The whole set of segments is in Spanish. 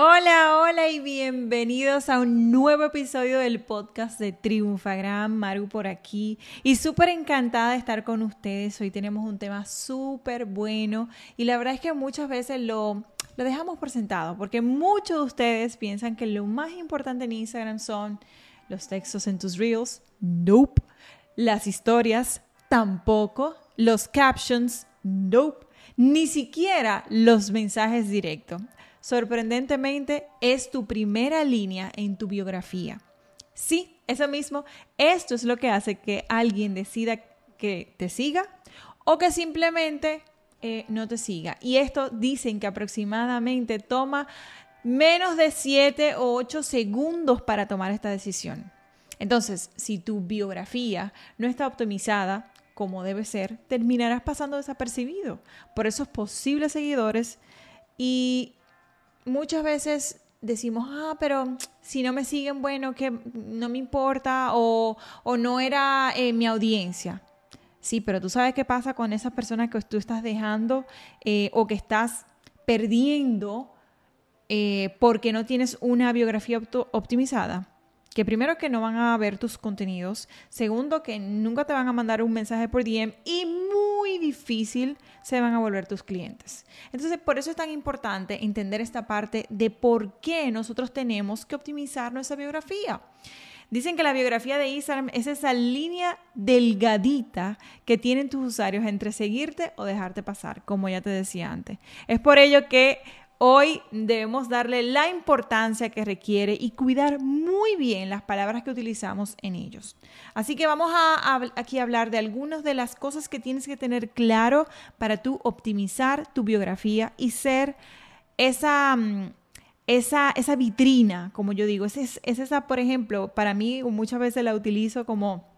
Hola, hola y bienvenidos a un nuevo episodio del podcast de Triunfagram. Maru por aquí y súper encantada de estar con ustedes. Hoy tenemos un tema súper bueno y la verdad es que muchas veces lo, lo dejamos por sentado porque muchos de ustedes piensan que lo más importante en Instagram son los textos en tus reels. Nope. Las historias tampoco. Los captions. Nope. Ni siquiera los mensajes directos sorprendentemente, es tu primera línea en tu biografía. Sí, eso mismo, esto es lo que hace que alguien decida que te siga o que simplemente eh, no te siga. Y esto dicen que aproximadamente toma menos de 7 o 8 segundos para tomar esta decisión. Entonces, si tu biografía no está optimizada como debe ser, terminarás pasando desapercibido por esos posibles seguidores y muchas veces decimos, ah, pero si no me siguen, bueno, que no me importa o, no era eh, mi audiencia. Sí, pero tú sabes qué pasa con esas personas que tú estás dejando eh, o que estás perdiendo eh, porque no tienes una biografía optimizada que primero que no van a ver tus contenidos, segundo que nunca te van a mandar un mensaje por DM y muy difícil se van a volver tus clientes. Entonces, por eso es tan importante entender esta parte de por qué nosotros tenemos que optimizar nuestra biografía. Dicen que la biografía de Instagram es esa línea delgadita que tienen tus usuarios entre seguirte o dejarte pasar, como ya te decía antes. Es por ello que Hoy debemos darle la importancia que requiere y cuidar muy bien las palabras que utilizamos en ellos. Así que vamos a, aquí hablar de algunas de las cosas que tienes que tener claro para tú optimizar tu biografía y ser esa, mm, esa, esa vitrina, como yo digo. Es, es esa, por ejemplo, para mí muchas veces la utilizo como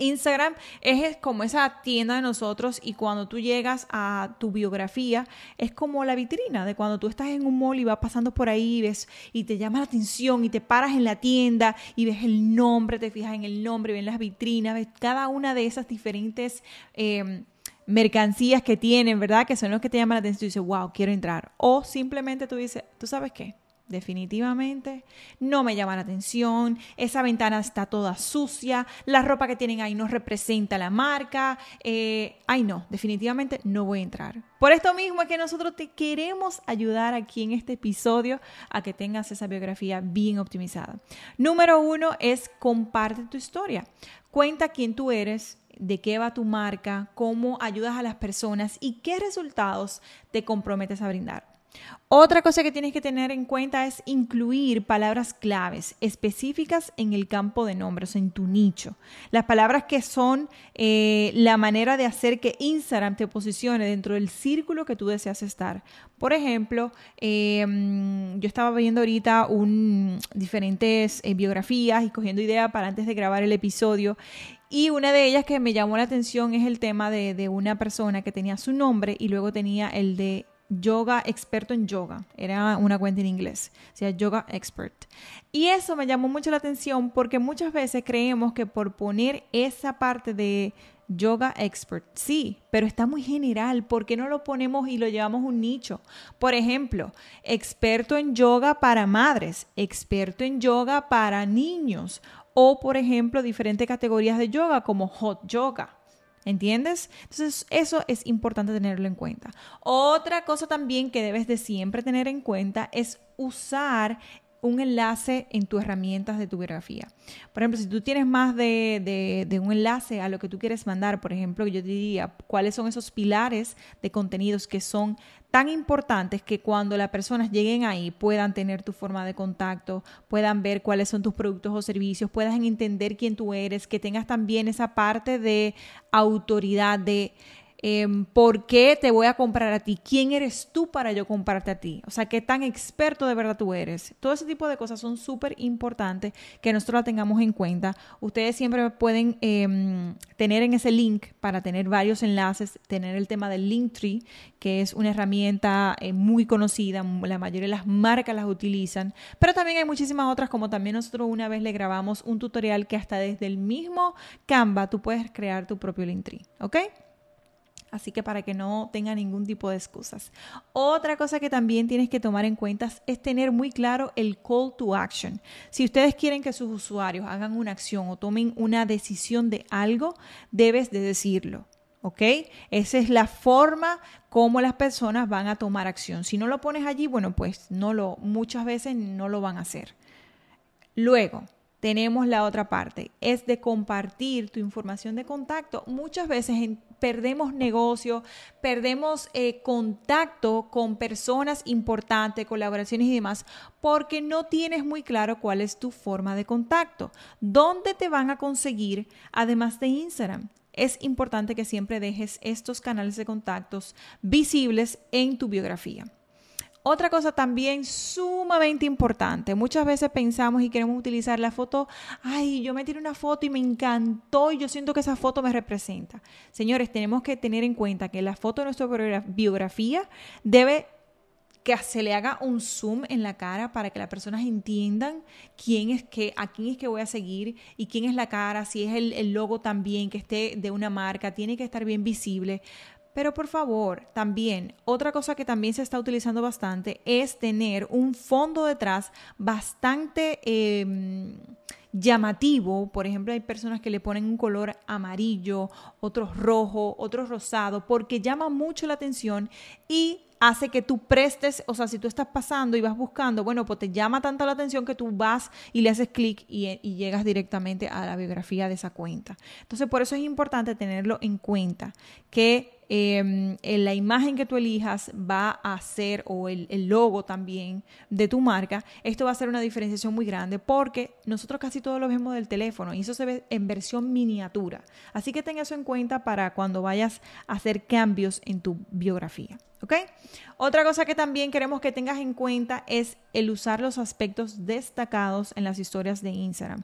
Instagram es como esa tienda de nosotros y cuando tú llegas a tu biografía es como la vitrina de cuando tú estás en un mall y vas pasando por ahí y ves y te llama la atención y te paras en la tienda y ves el nombre, te fijas en el nombre, ves las vitrinas, ves cada una de esas diferentes... Em, mercancías que tienen, ¿verdad? Que son los que te llaman la atención y dices, wow, quiero entrar. O simplemente tú dices, ¿tú sabes qué? Definitivamente no me llama la atención, esa ventana está toda sucia, la ropa que tienen ahí no representa la marca, eh, ay no, definitivamente no voy a entrar. Por esto mismo es que nosotros te queremos ayudar aquí en este episodio a que tengas esa biografía bien optimizada. Número uno es comparte tu historia. Cuenta quién tú eres, de qué va tu marca, cómo ayudas a las personas y qué resultados te comprometes a brindar. Otra cosa que tienes que tener en cuenta es incluir palabras claves específicas en el campo de nombres, en tu nicho. Las palabras que son eh, la manera de hacer que Instagram te posicione dentro del círculo que tú deseas estar. Por ejemplo, em, yo estaba viendo ahorita un, diferentes eh, biografías y cogiendo ideas para antes de grabar el episodio. Y una de ellas que me llamó la atención es el tema de, de una persona que tenía su nombre y luego tenía el de yoga experto en yoga. Era una cuenta en inglés, o sea, yoga expert. Y eso me llamó mucho la atención porque muchas veces creemos que por poner esa parte de yoga expert, sí, pero está muy general. ¿Por qué no lo ponemos y lo llevamos un nicho? Por ejemplo, experto en yoga para madres, experto en yoga para niños o, por ejemplo, diferentes categorías de yoga como hot yoga. ¿Entiendes? Entonces, eso es importante tenerlo en cuenta. Otra cosa también que debes de siempre tener en cuenta es usar un enlace en tus herramientas de tu biografía. Por ejemplo, si tú tienes más de, de, un enlace a lo que tú quieres mandar, por ejemplo, yo diría cuáles son esos pilares de contenidos que son tan importantes que cuando las personas lleguen ahí puedan tener tu forma de contacto, puedan ver cuáles son tus productos o servicios, puedan entender quién tú eres, que tengas también esa parte de autoridad, de Em, ¿Por qué te voy a comprar a ti? ¿Quién eres tú para yo comprarte a ti? O sea, ¿qué tan experto de verdad tú eres? Todo ese tipo de cosas son súper importantes que nosotros la tengamos en cuenta. Ustedes siempre pueden em, tener en ese link para tener varios enlaces, tener el tema del Linktree, que es una herramienta eh, muy conocida, la mayoría de las marcas las utilizan, pero también hay muchísimas otras, como también nosotros una vez le grabamos un tutorial que hasta desde el mismo Canva tú puedes crear tu propio Linktree, ¿ok? Así que para que no tenga ningún tipo de excusas. Otra cosa que también tienes que tomar en cuenta es tener muy claro el call to action. Si ustedes quieren que sus usuarios hagan una acción o tomen una decisión de algo, debes de decirlo. ¿Ok? Esa es la forma como las personas van a tomar acción. Si no lo pones allí, bueno, pues no lo, muchas veces no lo van a hacer. Luego, tenemos la otra parte, es de compartir tu información de contacto. Muchas veces perdemos negocio, perdemos eh, contacto con personas importantes, colaboraciones y demás, porque no tienes muy claro cuál es tu forma de contacto. ¿Dónde te van a conseguir además de Instagram? Es importante que siempre dejes estos canales de contactos visibles en tu biografía. Otra cosa también sumamente importante, muchas veces pensamos y queremos utilizar la foto, ay, yo me tiré una foto y me encantó y yo siento que esa foto me representa. Señores, tenemos que tener en cuenta que la foto de nuestra biografía debe que se le haga un zoom en la cara para que las personas entiendan quién es que, a quién es que voy a seguir y quién es la cara, si es el, el logo también, que esté de una marca, tiene que estar bien visible pero por favor, también, otra cosa que también se está utilizando bastante es tener un fondo detrás bastante em, llamativo. Por ejemplo, hay personas que le ponen un color amarillo, otros rojo, otros rosado, porque llama mucho la atención y hace que tú prestes, o sea, si tú estás pasando y vas buscando, bueno, pues te llama tanto la atención que tú vas y le haces clic y, y, llegas directamente a la biografía de esa cuenta. Entonces, por eso es importante tenerlo en cuenta, que Em, la imagen que tú elijas va a ser, o el, logo también de tu marca, esto va a ser una diferenciación muy grande porque nosotros casi todos lo vemos del teléfono y eso se ve en versión miniatura. Así que ten eso en cuenta para cuando vayas a hacer cambios en tu biografía. ¿Ok? Otra cosa que también queremos que tengas en cuenta es el usar los aspectos destacados en las historias de Instagram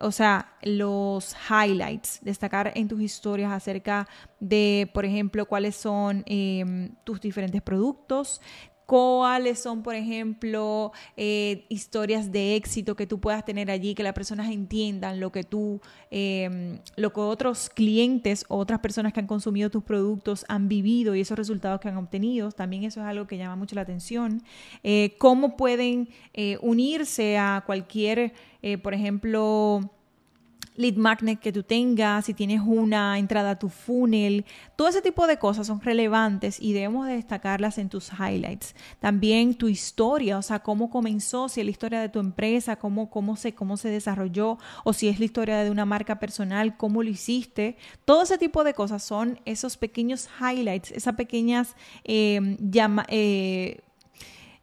o sea, los highlights, destacar en tus historias acerca de, por ejemplo, cuáles son em, tus diferentes productos, cuáles son, por ejemplo, eh, historias de éxito que tú puedas tener allí, que las personas entiendan lo que tú, em, lo que otros clientes o otras personas que han consumido tus productos han vivido y esos resultados que han obtenido. También eso es algo que llama mucho la atención. Eh, cómo pueden eh, unirse a cualquier por ejemplo, lead magnet que tú tengas, si tienes una entrada a tu funnel, todo ese tipo de cosas son relevantes y debemos destacarlas en tus highlights. También tu historia, o sea, cómo comenzó, si es la historia de tu empresa, cómo, cómo, se, cómo se desarrolló, o si es la historia de una marca personal, cómo lo hiciste. Todo ese tipo de cosas son esos pequeños highlights, esas pequeñas, eh, llama, eh,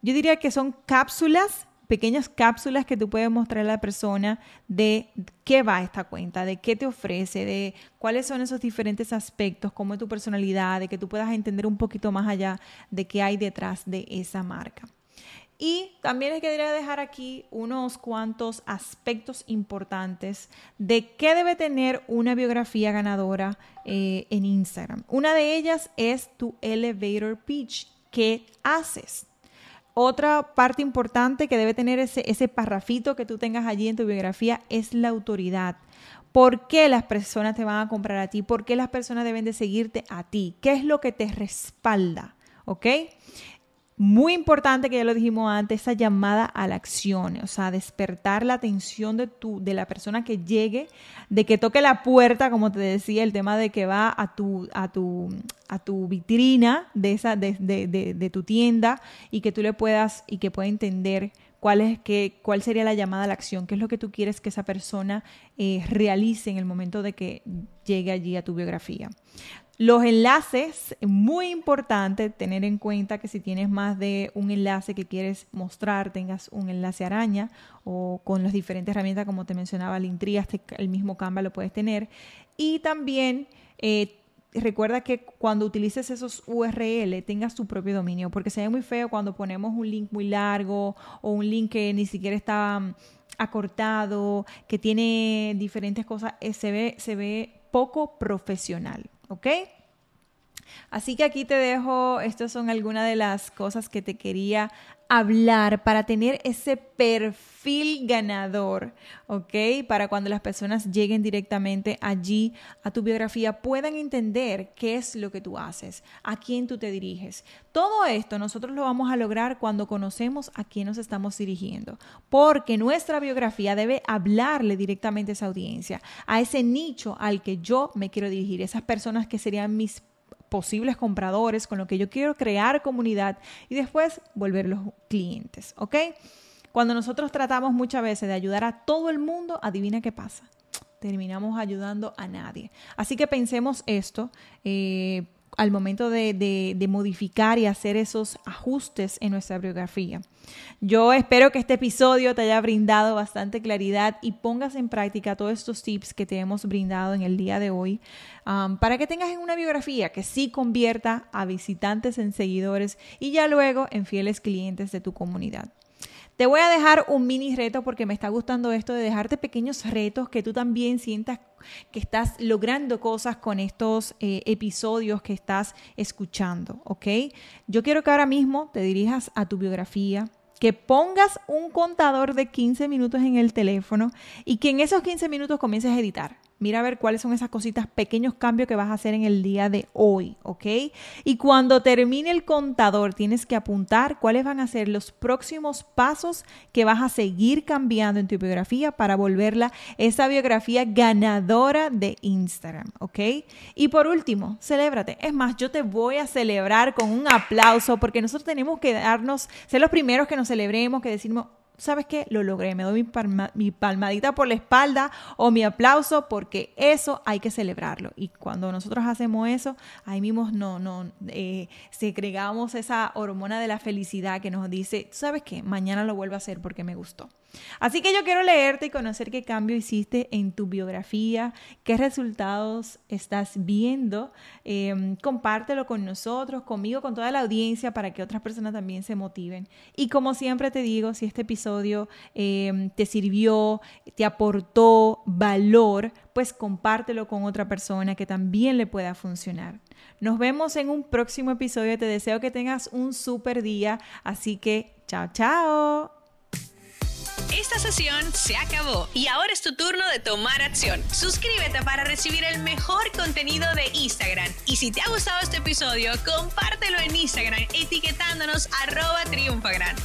yo diría que son cápsulas pequeñas cápsulas que tú puedes mostrar a la persona de qué va esta cuenta, de qué te ofrece, de cuáles son esos diferentes aspectos, cómo es tu personalidad, de que tú puedas entender un poquito más allá de qué hay detrás de esa marca. Y también les quería dejar aquí unos cuantos aspectos importantes de qué debe tener una biografía ganadora eh, en Instagram. Una de ellas es tu elevator pitch. ¿Qué haces? Otra parte importante que debe tener ese, ese parrafito que tú tengas allí en tu biografía es la autoridad. ¿Por qué las personas te van a comprar a ti? ¿Por qué las personas deben de seguirte a ti? ¿Qué es lo que te respalda? ¿Ok? Muy importante, que ya lo dijimos antes, esa llamada a la acción, o sea, despertar la atención de, tu, de la persona que llegue, de que toque la puerta, como te decía, el tema de que va a tu, a tu, a tu vitrina de, esa, de, de, de tu tienda y que tú le puedas y que pueda entender cuál, es, que, cuál sería la llamada a la acción, qué es lo que tú quieres que esa persona eh, realice en el momento de que llegue allí a tu biografía. Los enlaces, muy importante tener en cuenta que si tienes más de un enlace que quieres mostrar, tengas un enlace araña o con las diferentes herramientas como te mencionaba, el Linktree, el mismo Canva lo puedes tener. Y también eh, recuerda que cuando utilices esos URL tengas tu propio dominio, porque se ve muy feo cuando ponemos un link muy largo o un link que ni siquiera está mm, acortado, que tiene diferentes cosas, eh, se ve, se ve poco profesional, ¿ok? Así que aquí te dejo, estas son algunas de las cosas que te quería hablar para tener ese perfil ganador, ¿ok? Para cuando las personas lleguen directamente allí a tu biografía puedan entender qué es lo que tú haces, a quién tú te diriges. Todo esto nosotros lo vamos a lograr cuando conocemos a quién nos estamos dirigiendo, porque nuestra biografía debe hablarle directamente a esa audiencia, a ese nicho al que yo me quiero dirigir, esas personas que serían mis posibles compradores, con lo que yo quiero crear comunidad y después volver los clientes, ¿ok? Cuando nosotros tratamos muchas veces de ayudar a todo el mundo, adivina qué pasa. Terminamos ayudando a nadie. Así que pensemos esto. Eh, al momento de, modificar y hacer esos ajustes en nuestra biografía. Yo espero que este episodio te haya brindado bastante claridad y pongas en práctica todos estos tips que te hemos brindado en el día de hoy um, para que tengas en una biografía que sí convierta a visitantes en seguidores y ya luego en fieles clientes de tu comunidad. Te voy a dejar un mini reto porque me está gustando esto de dejarte pequeños retos que tú también sientas que estás logrando cosas con estos eh, episodios que estás escuchando, ¿ok? Yo quiero que ahora mismo te dirijas a tu biografía, que pongas un contador de 15 minutos en el teléfono y que en esos 15 minutos comiences a editar. Mira a ver cuáles son esas cositas, pequeños cambios que vas a hacer en el día de hoy, ¿ok? Y cuando termine el contador, tienes que apuntar cuáles van a ser los próximos pasos que vas a seguir cambiando en tu biografía para volverla esa biografía ganadora de Instagram, ¿ok? Y por último, celébrate. Es más, yo te voy a celebrar con un aplauso porque nosotros tenemos que darnos, ser los primeros que nos celebremos, que decimos, ¿sabes qué? Lo logré, me doy mi, palmadita por la espalda o mi aplauso porque eso hay que celebrarlo. Y cuando nosotros hacemos eso, ahí mismo no, no, eh, segregamos esa hormona de la felicidad que nos dice, ¿sabes qué? Mañana lo vuelvo a hacer porque me gustó. Así que yo quiero leerte y conocer qué cambio hiciste en tu biografía, qué resultados estás viendo. Em, compártelo con nosotros, conmigo, con toda la audiencia para que otras personas también se motiven. Y como siempre te digo, si este episodio em, te sirvió, te aportó valor, pues compártelo con otra persona que también le pueda funcionar. Nos vemos en un próximo episodio. Te deseo que tengas un súper día. Así que, chao, chao. Esta sesión se acabó y ahora es tu turno de tomar acción. Suscríbete para recibir el mejor contenido de Instagram. Y si te ha gustado este episodio, compártelo en Instagram etiquetándonos arroba triunfagran.